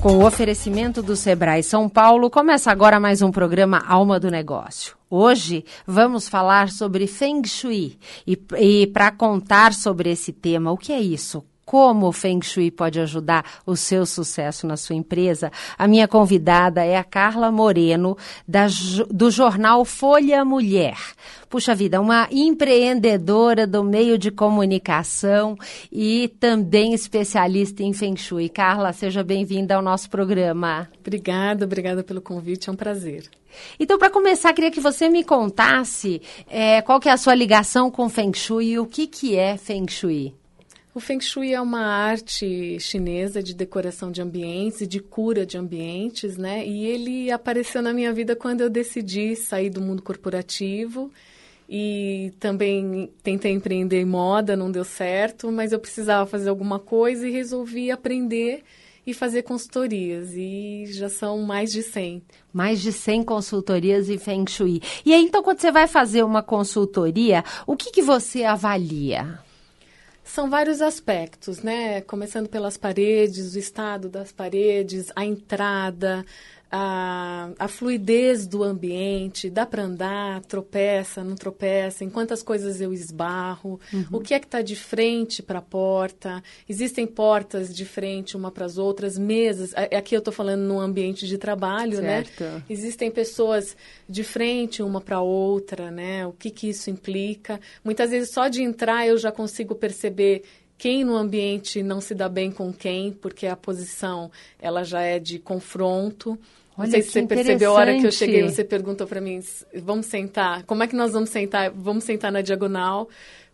Com o oferecimento do Sebrae São Paulo, começa agora mais um programa Alma do Negócio. Hoje vamos falar sobre Feng Shui. E, e para contar sobre esse tema, o que é isso? Como o Feng Shui pode ajudar o seu sucesso na sua empresa, a minha convidada é a Carla Moreno, da, do jornal Folha Mulher. Puxa vida, uma empreendedora do meio de comunicação e também especialista em Feng Shui. Carla, seja bem-vinda ao nosso programa. Obrigada, obrigada pelo convite, é um prazer. Então, para começar, queria que você me contasse é, qual que é a sua ligação com Feng Shui e o que, que é Feng Shui. O Feng Shui é uma arte chinesa de decoração de ambientes e de cura de ambientes, né? E ele apareceu na minha vida quando eu decidi sair do mundo corporativo e também tentei empreender em moda, não deu certo, mas eu precisava fazer alguma coisa e resolvi aprender e fazer consultorias. E já são mais de 100. Mais de 100 consultorias em Feng Shui. E aí, então, quando você vai fazer uma consultoria, o que, que você avalia? São vários aspectos, né? Começando pelas paredes, o estado das paredes, a entrada, a, a fluidez do ambiente, dá para andar, tropeça, não tropeça, em quantas coisas eu esbarro, uhum. o que é que está de frente para a porta, existem portas de frente uma para as outras, mesas, aqui eu estou falando num ambiente de trabalho, né? certo. né? Existem pessoas de frente uma para outra, né? O que que isso implica? Muitas vezes só de entrar eu já consigo perceber quem no ambiente não se dá bem com quem, porque a posição ela já é de confronto. Olha, não sei se você percebeu a hora que eu cheguei, você perguntou para mim, vamos sentar? Como é que nós vamos sentar? Vamos sentar na diagonal,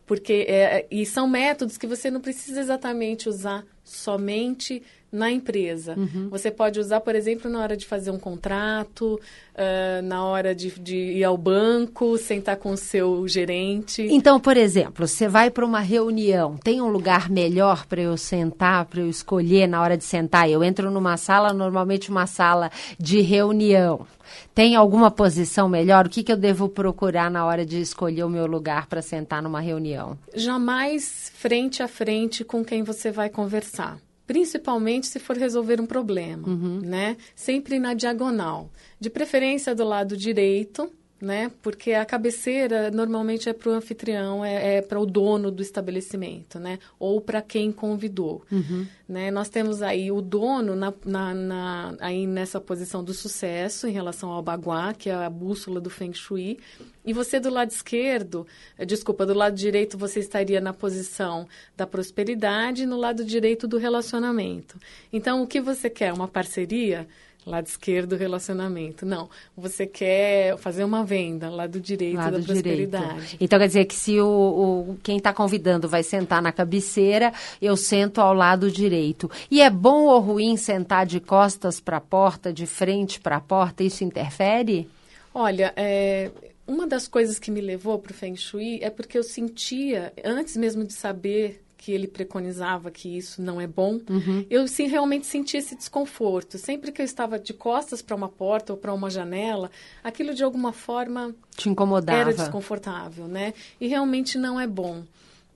porque é, e são métodos que você não precisa exatamente usar somente na empresa. Uhum. Você pode usar, por exemplo, na hora de fazer um contrato, uh, na hora de, de, ir ao banco, sentar com o seu gerente. Então, por exemplo, você vai para uma reunião, tem um lugar melhor para eu sentar, para eu escolher na hora de sentar? Eu entro numa sala, normalmente uma sala de reunião. Tem alguma posição melhor? O que, que eu devo procurar na hora de escolher o meu lugar para sentar numa reunião? Jamais frente a frente com quem você vai conversar principalmente se for resolver um problema, uhum. né? Sempre na diagonal, de preferência do lado direito, né? Porque a cabeceira normalmente é para o anfitrião, é, é para o dono do estabelecimento, né? Ou para quem convidou, uhum. né? Nós temos aí o dono na, na, na, aí nessa posição do sucesso em relação ao baguá, que é a bússola do Feng Shui, e você do lado esquerdo, eh, desculpa, do lado direito você estaria na posição da prosperidade e no lado direito do relacionamento. Então, o que você quer? Uma parceria? Lado esquerdo relacionamento. Não, você quer fazer uma venda, lado direito lado da prosperidade. Direito. Então quer dizer que se o, o quem está convidando vai sentar na cabeceira, eu sento ao lado direito. E é bom ou ruim sentar de costas para a porta, de frente para a porta? Isso interfere? Olha, é, uma das coisas que me levou para o Feng Shui é porque eu sentia, antes mesmo de saber que ele preconizava que isso não é bom, uhum. eu sim realmente sentia esse desconforto. Sempre que eu estava de costas para uma porta ou para uma janela, aquilo de alguma forma te incomodava. Era desconfortável, né? E realmente não é bom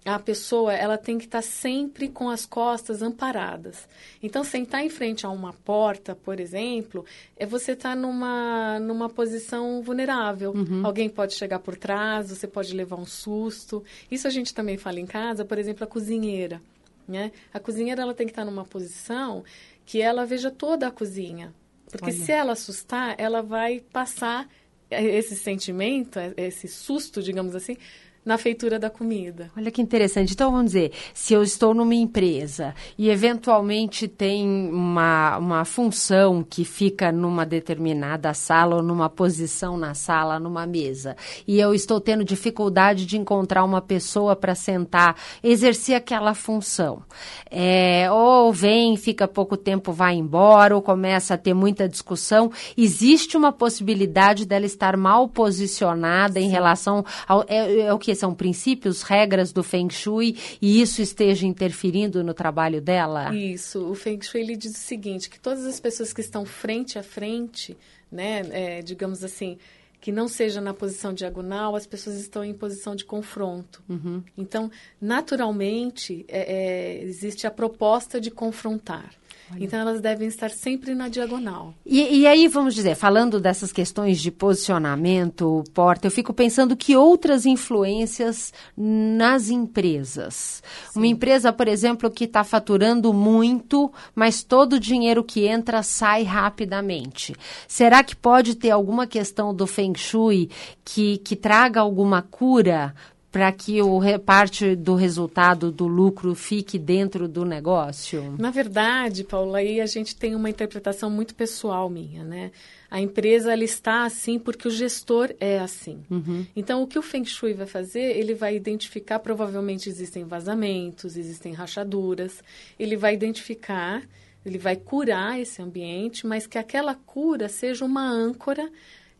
a pessoa ela tem que estar sempre com as costas amparadas. Então, sentar em frente a uma porta, por exemplo, é você estar tá numa, numa posição vulnerável. Uhum. Alguém pode chegar por trás, você pode levar um susto. Isso a gente também fala em casa, por exemplo, a cozinheira. Né? A cozinheira ela tem que estar tá numa posição que ela veja toda a cozinha. Porque Olha. se ela assustar, ela vai passar esse sentimento, esse susto, digamos assim, na feitura da comida. Olha que interessante. Então, vamos dizer, se eu estou numa empresa e eventualmente tem uma, uma função que fica numa determinada sala ou numa posição na sala, numa mesa, e eu estou tendo dificuldade de encontrar uma pessoa para sentar, exercer aquela função. É, ou vem, fica pouco tempo, vai embora, ou começa a ter muita discussão, existe uma possibilidade dela estar mal posicionada Sim. em relação ao. É, é o que que são princípios, regras do Feng Shui e isso esteja interferindo no trabalho dela? Isso. O Feng Shui ele diz o seguinte, que todas as pessoas que estão frente a frente, né, é, digamos assim, que não seja na posição diagonal, as pessoas estão em posição de confronto. Uhum. Então, naturalmente, é, é, existe a proposta de confrontar. Olha. Então elas devem estar sempre na diagonal. E, e, aí, vamos dizer, falando dessas questões de posicionamento, porta, eu fico pensando que outras influências nas empresas. Sim. Uma empresa, por exemplo, que está faturando muito, mas todo o dinheiro que entra sai rapidamente. Será que pode ter alguma questão do Feng Shui que, que traga alguma cura para que o parte do resultado do lucro fique dentro do negócio? Na verdade, Paula, aí a gente tem uma interpretação muito pessoal minha, né? A empresa ela está assim porque o gestor é assim. Uhum. Então, o que o Feng Shui vai fazer? Ele vai identificar, provavelmente existem vazamentos, existem rachaduras. Ele vai identificar, ele vai curar esse ambiente, mas que aquela cura seja uma âncora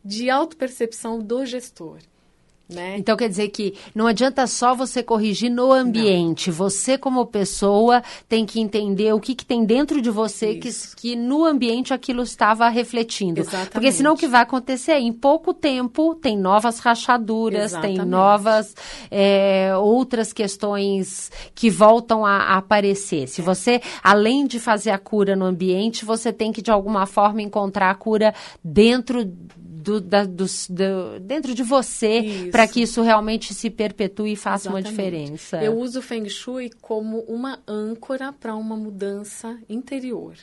de autopercepção do gestor. Né? Então quer dizer que não adianta só você corrigir no ambiente. Não. Você, como pessoa, tem que entender o que, que tem dentro de você que, que no ambiente aquilo estava refletindo. Exatamente. Porque senão o que vai acontecer é, em pouco tempo, tem novas rachaduras, Exatamente. tem novas é, outras questões que voltam a, a aparecer. Se você, além de fazer a cura no ambiente, você tem que, de alguma forma, encontrar a cura dentro do, da, do, do, dentro de você para que isso realmente se perpetue e faça Exatamente. uma diferença. Eu uso o Feng Shui como uma âncora para uma mudança interior.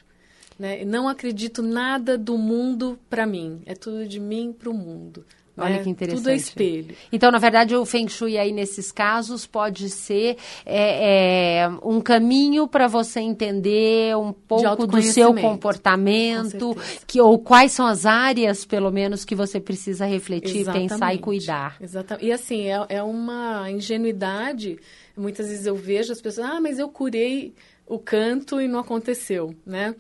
Né? Não acredito nada do mundo para mim, é tudo de mim para o mundo. Olha né? que interessante. Tudo é espelho. Então, na verdade, o Feng Shui aí nesses casos pode ser é, é, um caminho para você entender um pouco do seu comportamento, que, ou quais são as áreas, pelo menos, que você precisa refletir, Exatamente. pensar e cuidar. Exatamente. E assim, é, é uma ingenuidade. Muitas vezes eu vejo as pessoas, ah, mas eu curei o canto e não aconteceu, né?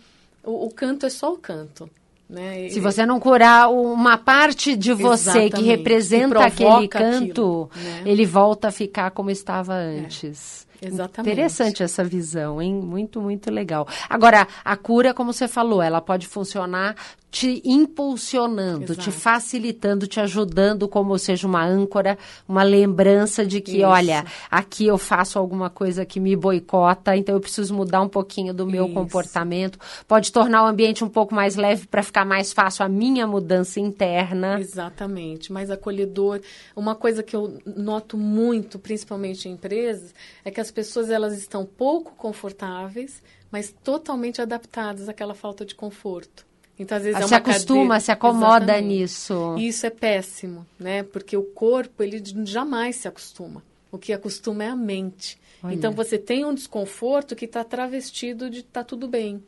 o, o canto é só o canto. Né? Se você não curar uma parte de você que representa que aquele canto, aquilo, né? ele volta a ficar como estava antes. Exatamente. Interessante essa visão, hein? Muito, muito legal. Agora, a cura, como você falou, ela pode funcionar te impulsionando, Exato. te facilitando, te ajudando, como seja uma âncora, uma lembrança de que, Isso. olha, aqui eu faço alguma coisa que me boicota, então eu preciso mudar um pouquinho do meu Isso. comportamento. Pode tornar o ambiente um pouco mais leve para ficar mais fácil a minha mudança interna. Exatamente, mais acolhedor. Uma coisa que eu noto muito, principalmente em empresas, é que as pessoas elas estão pouco confortáveis, mas totalmente adaptadas àquela falta de conforto. Então, às vezes, é se acostuma, cadeira... se acomoda Exatamente. nisso. E isso é péssimo, né? Porque o corpo, ele jamais se acostuma. O que acostuma é a mente. Olha. Então, você tem um desconforto que está travestido de tá tudo bem.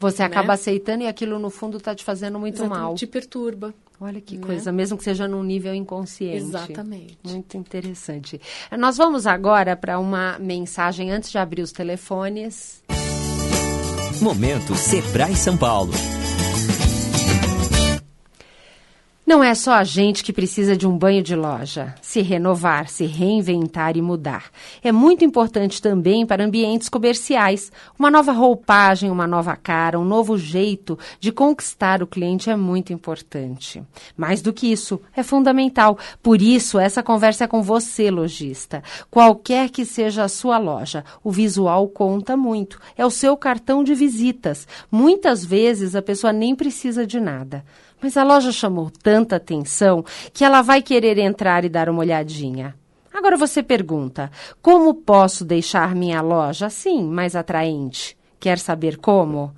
Você né? acaba aceitando e aquilo, no fundo, está te fazendo muito Exatamente, mal. Te perturba. Olha que né? coisa, mesmo que seja num nível inconsciente. Exatamente. Muito interessante. Nós vamos agora para uma mensagem antes de abrir os telefones. Momento Sebrae São Paulo. Não é só a gente que precisa de um banho de loja, se renovar, se reinventar e mudar. É muito importante também para ambientes comerciais. Uma nova roupagem, uma nova cara, um novo jeito de conquistar o cliente é muito importante. Mais do que isso, é fundamental. Por isso, essa conversa é com você, lojista. Qualquer que seja a sua loja, o visual conta muito. É o seu cartão de visitas. Muitas vezes a pessoa nem precisa de nada. Mas a loja chamou tanta atenção que ela vai querer entrar e dar uma olhadinha. Agora você pergunta: como posso deixar minha loja assim, mais atraente? Quer saber como?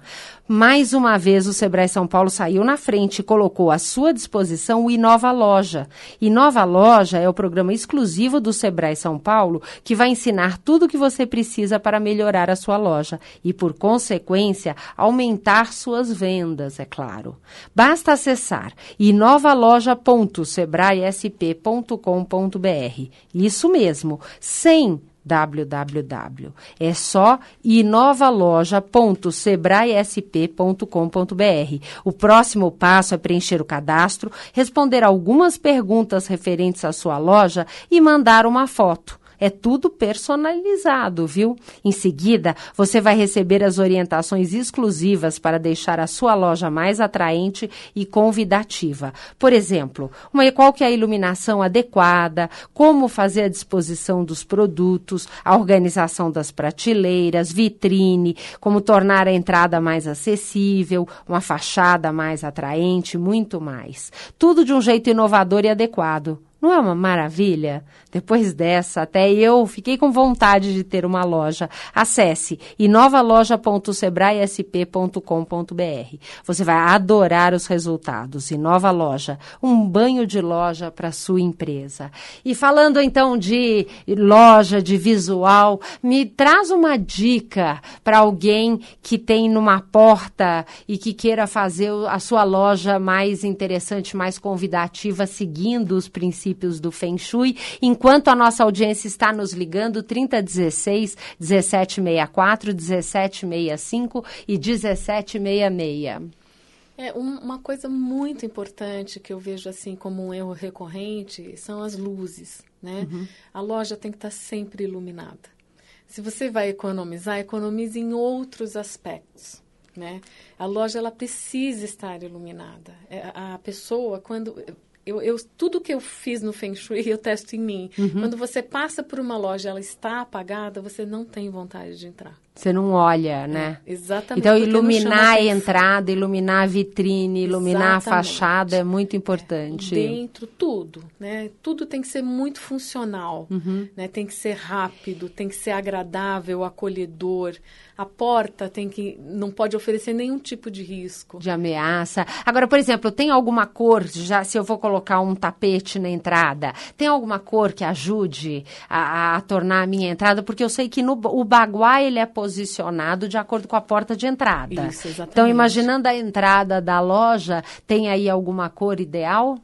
Mais uma vez, o Sebrae São Paulo saiu na frente e colocou à sua disposição o Inova Loja. Inova Loja é o programa exclusivo do Sebrae São Paulo que vai ensinar tudo o que você precisa para melhorar a sua loja e, por consequência, aumentar suas vendas, é claro. Basta acessar inovaloja.sebraesp.com.br. Isso mesmo, sem www. É só inovaloja.sebraesp.com.br. O próximo passo é preencher o cadastro, responder algumas perguntas referentes à sua loja e mandar uma foto. É tudo personalizado, viu? Em seguida, você vai receber as orientações exclusivas para deixar a sua loja mais atraente e convidativa. Por exemplo, uma, qual que é a iluminação adequada, como fazer a disposição dos produtos, a organização das prateleiras, vitrine, como tornar a entrada mais acessível, uma fachada mais atraente, muito mais. Tudo de um jeito inovador e adequado. Não é uma maravilha? Depois dessa, até eu fiquei com vontade de ter uma loja. Acesse inovaloja.sebraesp.com.br. Você vai adorar os resultados. Inova Loja, um banho de loja para sua empresa. E falando então de loja, de visual, me traz uma dica para alguém que tem numa porta e que queira fazer a sua loja mais interessante, mais convidativa, seguindo os princípios princípios do Feng Shui. Enquanto a nossa audiência está nos ligando, 3016 1764, 1765 e 1766. É, uma coisa muito importante que eu vejo assim como um erro recorrente são as luzes, né? Uhum. A loja tem que estar sempre iluminada. Se você vai economizar, economize em outros aspectos, né? A loja ela precisa estar iluminada. É, a pessoa quando eu, eu, tudo que eu fiz no Feng Shui eu testo em mim. Uhum. Quando você passa por uma loja ela está apagada, você não tem vontade de entrar. Você não olha, né? É, exatamente. Então, iluminar a entrada, iluminar a vitrine, iluminar exatamente. a fachada é muito importante. É, dentro, tudo, né? Tudo tem que ser muito funcional, uhum. né? Tem que ser rápido, tem que ser agradável, acolhedor. A porta tem que não pode oferecer nenhum tipo de risco. De ameaça. Agora, por exemplo, tem alguma cor, já se eu vou colocar um tapete na entrada, tem alguma cor que ajude a, a tornar a minha entrada? Porque eu sei que no, o baguá, ele é posicionado de acordo com a porta de entrada. Isso, exatamente. Então, imaginando a entrada da loja, tem aí alguma cor ideal?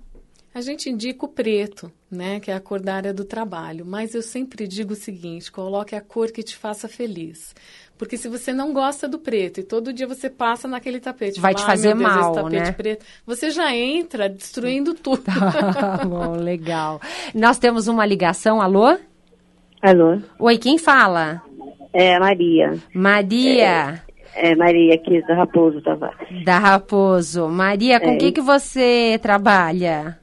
A gente indica o preto, né, que é a cor da área do trabalho, mas eu sempre digo o seguinte, coloque a cor que te faça feliz. Porque se você não gosta do preto e todo dia você passa naquele tapete, vai fala, te fazer Deus, mal, esse tapete né? preto, você já entra destruindo tudo. Tá bom, legal. Nós temos uma ligação, alô? Alô? Oi, quem fala? É a Maria. Maria. É, é Maria aqui da Raposo Tavares. Da Raposo. Maria, com o É. que, que você trabalha?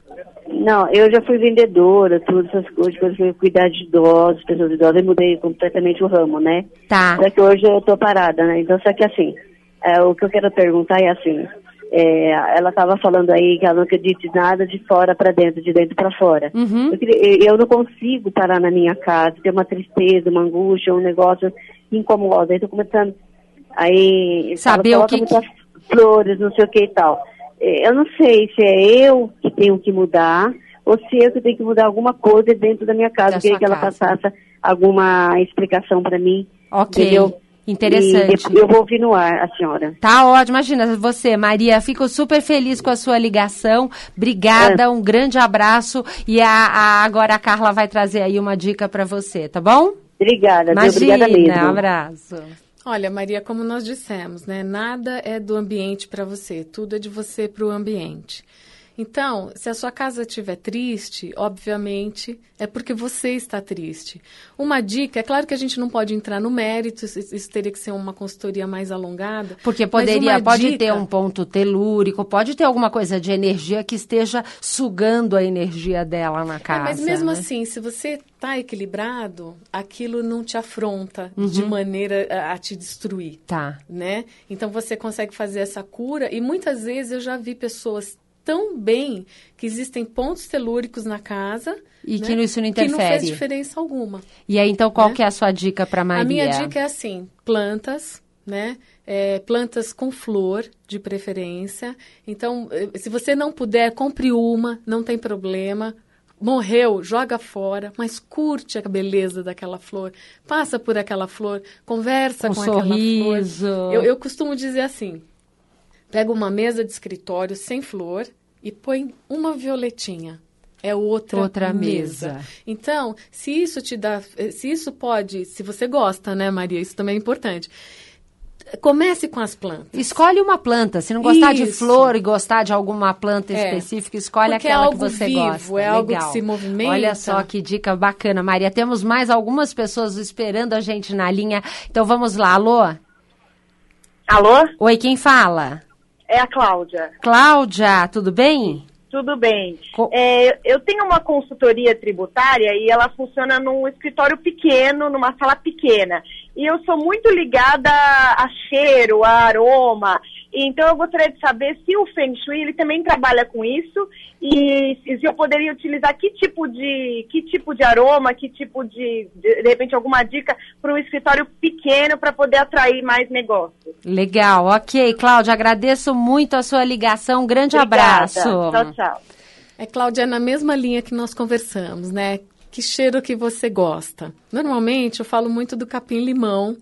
Não, eu já fui vendedora, todas essas coisas, depois fui cuidar de idosos, pessoas idosas, eu mudei completamente o ramo, né? Tá. Só que hoje eu tô parada, né? Então, só que assim, é, o que eu quero perguntar é assim, é, ela estava falando aí que ela não acredita nada de fora para dentro, de dentro para fora. Uhum. Eu, eu não consigo parar na minha casa, ter uma tristeza, uma angústia, um negócio que incomoda. Aí tô começando, aí Saber fala, o que muitas flores, não sei o que e tal. É, Eu não sei se é eu que tenho que mudar ou se eu que tenho que mudar alguma coisa dentro da minha casa. Da queria que ela casa. passasse alguma explicação para mim. Ok. Entendeu? Interessante. E eu vou ouvir no ar a senhora. Tá ótimo, imagina você, Maria, fico super feliz com a sua ligação. Obrigada, um grande abraço e a, a- agora a Carla vai trazer aí uma dica para você, tá bom? Obrigada? Imagina, obrigada mesmo. abraço. Olha, Maria, como nós dissemos, né? Nada é do ambiente para você, tudo é de você para o ambiente. Então, se a sua casa estiver triste, obviamente é porque você está triste. Uma dica, é claro que a gente não pode entrar no mérito, isso, teria que ser uma consultoria mais alongada. Porque poderia, pode dica- ter um ponto telúrico, pode ter alguma coisa de energia que esteja sugando a energia dela na É, casa. mas mesmo né? assim, se você está equilibrado, aquilo não te afronta Uhum. de maneira a, a te destruir. Tá. né? Então você consegue fazer essa cura e muitas vezes eu já vi pessoas tão bem que existem pontos telúricos na casa E né, que isso não que não fez interfere. diferença alguma. E aí, então, qual Né? que é a sua dica para Maria? A minha dica é assim, plantas, né? É, plantas com flor, de preferência. Então, eh, se você não puder, compre uma, não tem problema. Morreu, joga fora, mas curte a beleza daquela flor. Passa por aquela flor, conversa Um com sorriso. aquela flor. Eu, eu costumo dizer assim: pega uma mesa de escritório sem flor e põe uma violetinha. É outra, Outra mesa. mesa. Então, se isso te dá, se isso pode, se você gosta, né, Maria? Isso também é importante. Comece com as plantas. Escolhe uma planta. Se não gostar de Isso. flor e gostar de alguma planta É. específica, escolhe Porque é aquela algo que você vivo, gosta. é algo que Legal. se movimenta. Olha só que dica bacana, Maria. Temos mais algumas pessoas esperando a gente na linha. Então vamos lá. Alô? Alô? Oi, quem fala? É a Cláudia. Cláudia, tudo bem? Tudo bem. Co- É, eu tenho uma consultoria tributária e ela funciona num escritório pequeno, numa sala pequena. E eu sou muito ligada a cheiro, a aroma. Então eu gostaria de saber se o Feng Shui ele também trabalha com isso e se eu poderia utilizar que tipo de que tipo de aroma, que tipo de de, de repente alguma dica para um escritório pequeno para poder atrair mais negócios. Legal, ok. Cláudia, agradeço muito a sua ligação. Um grande Obrigada. abraço. Tchau, tchau. É, Cláudia, é na mesma linha que nós conversamos, né? Que cheiro que você gosta? Normalmente eu falo muito do capim-limão,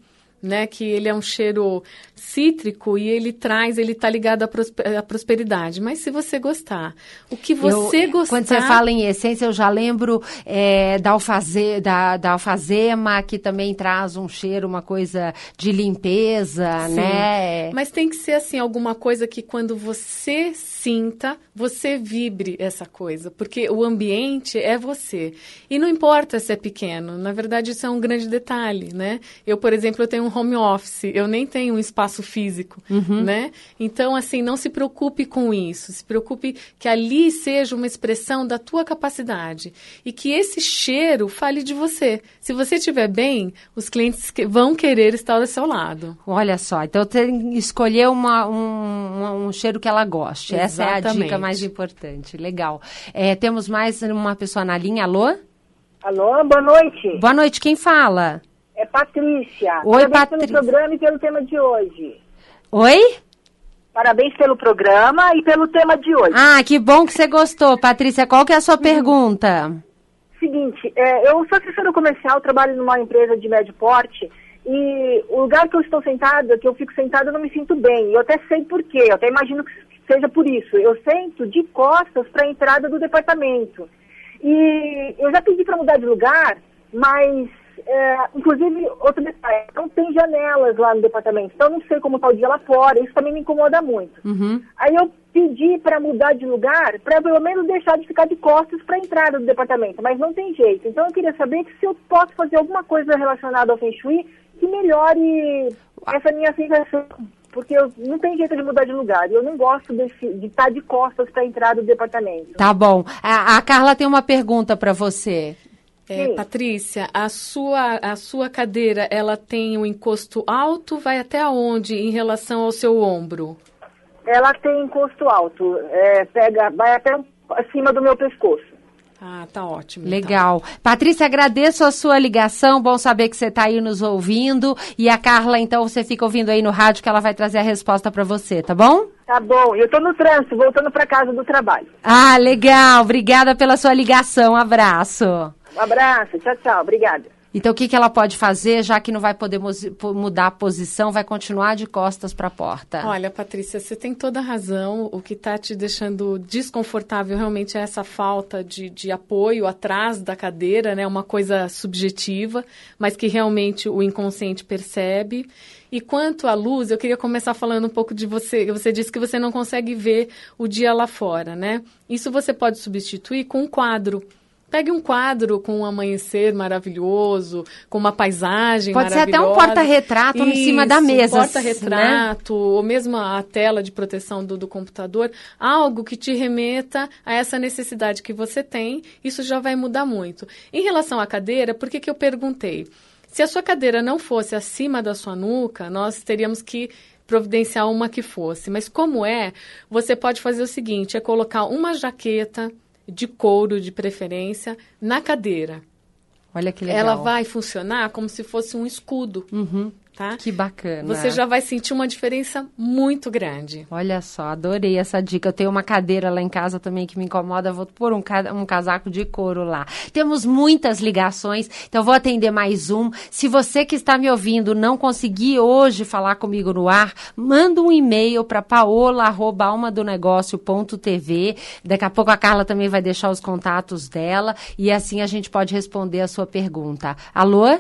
né? Que ele é um cheiro cítrico e ele traz, ele tá ligado à, prospe- à prosperidade. Mas se você gostar, o que você Eu- gostar... Quando você fala em essência, eu já lembro é, da, alfaze, da, da alfazema, que também traz um cheiro, uma coisa de limpeza, Sim. né? Mas tem que ser assim, alguma coisa que quando você sinta, você vibre essa coisa, porque o ambiente é você. E não importa se é pequeno, na verdade isso é um grande detalhe, né? Eu, por exemplo, eu tenho um home office, eu nem tenho um espaço físico, né? Então, assim, não se preocupe com isso, se preocupe que ali seja uma expressão da tua capacidade e que esse cheiro fale de você. Se você estiver bem, os clientes que- vão querer estar ao seu lado. Olha só, então tem que escolher uma, um, um cheiro que ela goste. Essa é a dica Exatamente. mais importante. Legal. É, temos mais uma pessoa na linha. Alô? Alô, boa noite. Boa noite, quem fala? É Patrícia. Oi, Parabéns Patrícia. pelo programa e pelo tema de hoje. Oi? Parabéns pelo programa e pelo tema de hoje. Ah, que bom que você gostou. Patrícia, qual que é a sua pergunta? Seguinte, é, eu sou assessora comercial, trabalho numa empresa de médio porte e o lugar que eu estou sentada, que eu fico sentada, eu não me sinto bem. Eu até sei por quê, eu até imagino que seja por isso. Eu sento de costas para a entrada do departamento. E eu já pedi para mudar de lugar, mas, é, inclusive, outro detalhe, não tem janelas lá no departamento, então não sei como está o dia lá fora, isso também me incomoda muito. Uhum. Aí eu pedi para mudar de lugar, para pelo menos deixar de ficar de costas para a entrada do departamento, mas não tem jeito. Então eu queria saber se eu posso fazer alguma coisa relacionada ao Feng Shui que melhore essa minha sensação. Porque eu, não tem jeito de mudar de lugar. Eu não gosto desse- de estar de costas para a entrada do departamento. Tá bom. A, a Carla tem uma pergunta para você. É. Patrícia, a sua, a sua cadeira, ela tem um encosto alto, vai até onde em relação ao seu ombro? Ela tem encosto alto, é, pega, vai até acima do meu pescoço. Ah, tá ótimo. Legal. Patrícia, agradeço a sua ligação. Bom saber que você está aí nos ouvindo. E a Carla, então, você fica ouvindo aí no rádio que ela vai trazer a resposta para você, tá bom? Tá bom, eu tô no trânsito, voltando para casa do trabalho. Ah, legal. Obrigada pela sua ligação. Abraço. Um abraço, tchau, tchau, obrigada. Então, o que, que ela pode fazer, já que não vai poder mudar a posição, vai continuar de costas para a porta? Olha, Patrícia, você tem toda a razão. O que está te deixando desconfortável realmente é essa falta de, de apoio atrás da cadeira, né? Uma coisa subjetiva, mas que realmente o inconsciente percebe. E quanto à luz, eu queria começar falando um pouco de você. Você disse que você não consegue ver o dia lá fora, né? Isso você pode substituir com um quadro. Pegue um quadro com um amanhecer maravilhoso, com uma paisagem Pode ser até um porta-retrato em cima da mesa, Um porta-retrato, ou mesmo a tela de proteção do, do computador. Algo que te remeta a essa necessidade que você tem. Isso já vai mudar muito. Em relação à cadeira, por que, que eu perguntei? Se a sua cadeira não fosse acima da sua nuca, nós teríamos que providenciar uma que fosse. Mas como é, você pode fazer o seguinte, é colocar uma jaqueta de couro de preferência na cadeira. Olha que legal. Ela vai funcionar como se fosse um escudo. Uhum. Tá? Que bacana. Você já vai sentir uma diferença muito grande. Olha só, adorei essa dica. Eu tenho uma cadeira lá em casa também que me incomoda, vou pôr um, ca- um casaco de couro lá. Temos muitas ligações, então vou atender mais um. Se você que está me ouvindo não conseguir hoje falar comigo no ar, manda um e-mail para paola@almadonegócio.tv. Daqui a pouco a Carla também vai deixar os contatos dela e assim a gente pode responder a sua pergunta. Alô?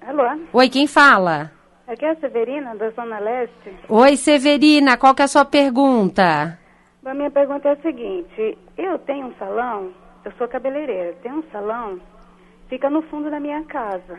Alô, Oi, quem fala? aqui é a Severina, da Zona Leste. Oi, Severina, qual que é a sua pergunta? A minha pergunta é a seguinte: eu tenho um salão, eu sou cabeleireira, tenho um salão, fica no fundo da minha casa.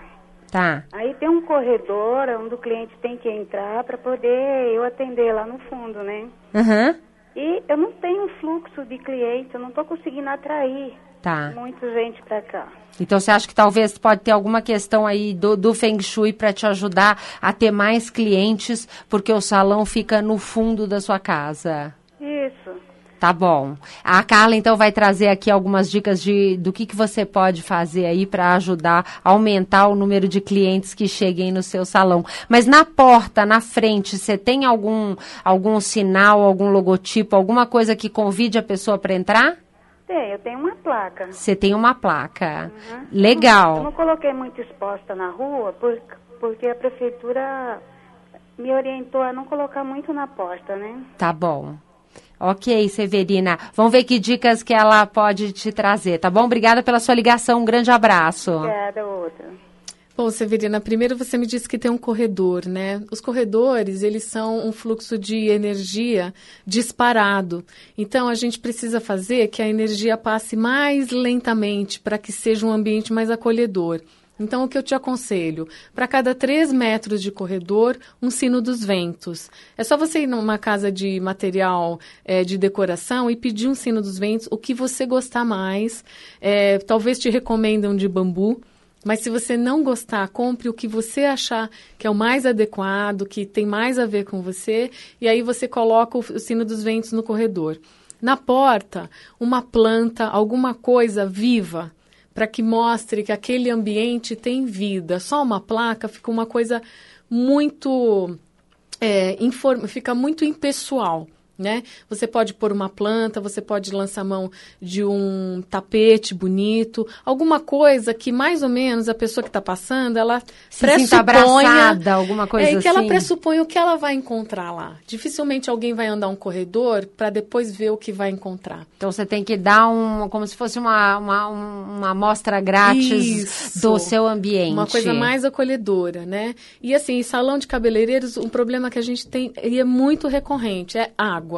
Tá. Aí tem um corredor onde o cliente tem que entrar para poder eu atender lá no fundo, né? Aham. E eu não tenho fluxo de clientes, eu não estou conseguindo atrair Tá. muita gente para cá. Então você acha que talvez pode ter alguma questão aí do, do Feng Shui para te ajudar a ter mais clientes, porque o salão fica no fundo da sua casa? Isso. Tá bom. A Carla então vai trazer aqui algumas dicas de do que, que você pode fazer aí para ajudar a aumentar o número de clientes que cheguem no seu salão. Mas na porta, na frente, você tem algum algum sinal, algum logotipo, alguma coisa que convide a pessoa para entrar? Tem, eu tenho uma placa. Você tem uma placa. Uhum. Eu Legal. não coloquei muito exposta na rua por- porque a prefeitura me orientou a não colocar muito na porta, né? Tá bom. Ok, Severina. Vamos ver que dicas que ela pode te trazer, tá bom? Obrigada pela sua ligação. Um grande abraço. Obrigada, outra. Bom, Severina, primeiro você me disse que tem um corredor, né? Os corredores, eles são um fluxo de energia disparado. Então, a gente precisa fazer que a energia passe mais lentamente para que seja um ambiente mais acolhedor. Então, o que eu te aconselho? Para cada 3 metros de corredor, um sino dos ventos. É só você ir numa casa de material eh, de decoração e pedir um sino dos ventos, o que você gostar mais. Eh, talvez te recomendam de bambu. Mas se você não gostar, compre o que você achar que é o mais adequado, que tem mais a ver com você, e aí você coloca o, o sino dos ventos no corredor. Na porta, uma planta, alguma coisa viva, para que mostre que aquele ambiente tem vida. Só uma placa fica uma coisa muito é, inform- fica muito impessoal. Né? Você pode pôr uma planta, você pode lançar mão de um tapete bonito, alguma coisa que mais ou menos a pessoa que está passando, ela Se sinta abraçada, alguma coisa é, e que ela assim. pressupõe o que ela vai encontrar lá. Dificilmente alguém vai andar um corredor para depois ver o que vai encontrar. Então você tem que dar um, como se fosse uma, uma, um- uma amostra grátis Isso. do seu ambiente. Uma coisa mais acolhedora, né? E assim, salão de cabeleireiros, um problema que a gente tem e é muito recorrente é água.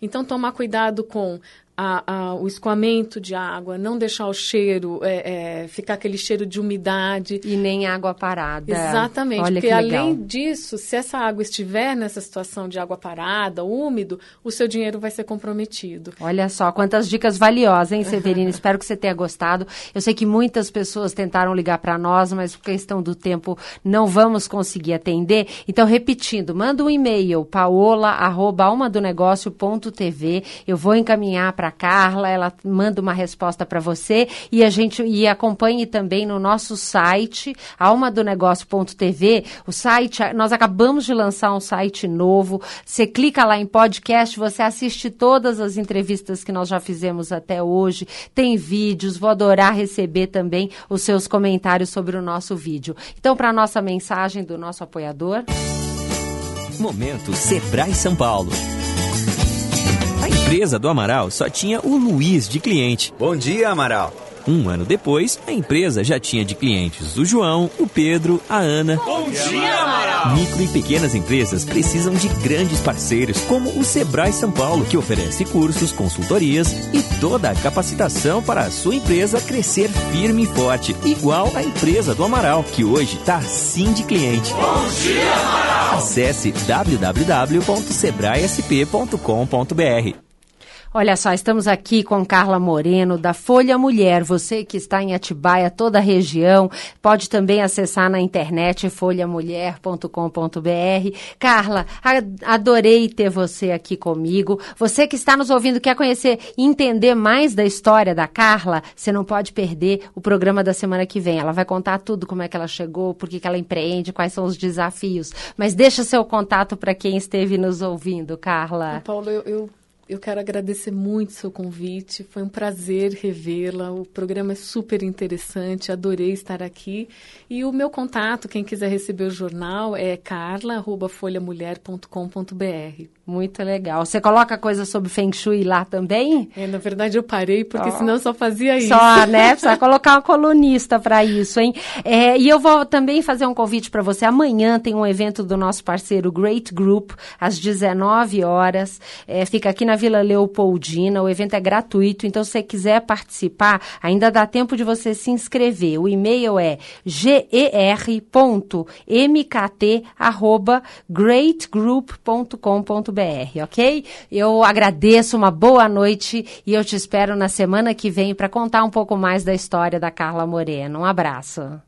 Então, tomar cuidado com a- a- o escoamento de água, não deixar o cheiro, é, é, ficar aquele cheiro de umidade. E nem água parada. Exatamente, Olha porque além disso, se essa água estiver nessa situação de água parada, úmido, o seu dinheiro vai ser comprometido. Olha só, quantas dicas valiosas, hein, Severina? Espero que você tenha gostado. Eu sei que muitas pessoas tentaram ligar para nós, mas por questão do tempo não vamos conseguir atender. Então, repetindo, manda um e-mail, paola.almadonegócio.tv. Eu vou encaminhar para Carla, ela manda uma resposta para você e a gente e acompanhe também no nosso site, almadonegócio.tv. O site, nós acabamos de lançar um site novo. Você clica lá em podcast, você assiste todas as entrevistas que nós já fizemos até hoje. Tem vídeos, vou adorar receber também os seus comentários sobre o nosso vídeo. Então, para a nossa mensagem do nosso apoiador. Momento Sebrae São Paulo. A empresa do Amaral só tinha o Luiz de cliente. Bom dia, Amaral. Um ano depois, a empresa já tinha de clientes o João, o Pedro, a Ana. Bom dia, Amaral. Micro e pequenas empresas precisam de grandes parceiros, como o Sebrae São Paulo, que oferece cursos, consultorias e toda a capacitação para a sua empresa crescer firme e forte, igual a empresa do Amaral, que hoje está assim de cliente. Bom dia, Amaral. Acesse www.sebraesp.com.br. Olha só, estamos aqui com Carla Moreno, da Folha Mulher. Você que está em Atibaia, toda a região, pode também acessar na internet folhamulher.com.br. Carla, adorei ter você aqui comigo. Você que está nos ouvindo, quer conhecer e entender mais da história da Carla, você não pode perder o programa da semana que vem. Ela vai contar tudo, como é que ela chegou, por que, que ela empreende, quais são os desafios. Mas deixa seu contato para quem esteve nos ouvindo, Carla. Paulo, eu, eu eu quero agradecer muito seu convite. Foi um prazer revê-la. O programa é super interessante. Adorei estar aqui. E o meu contato, quem quiser receber o jornal, é carla@folhamulher.com.br. Muito legal. Você coloca coisa sobre Feng Shui lá também? É, na verdade eu parei, porque oh. senão eu só fazia isso. Só, né? Precisa colocar uma colunista para isso, hein? É, e eu vou também fazer um convite para você. Amanhã tem um evento do nosso parceiro Great Group, às 19 horas. É, fica aqui na Vila Leopoldina. O evento é gratuito, então se você quiser participar, ainda dá tempo de você se inscrever. O e-mail é ger.mkt@greatgroup.com.br ok? Eu agradeço, uma boa noite e eu te espero na semana que vem para contar um pouco mais da história da Carla Moreno. Um abraço.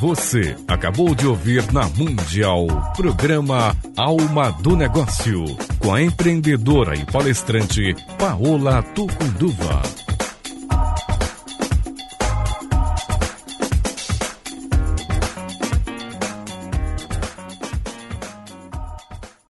Você acabou de ouvir na Mundial programa Alma do Negócio com a empreendedora e palestrante Paola Tucunduva.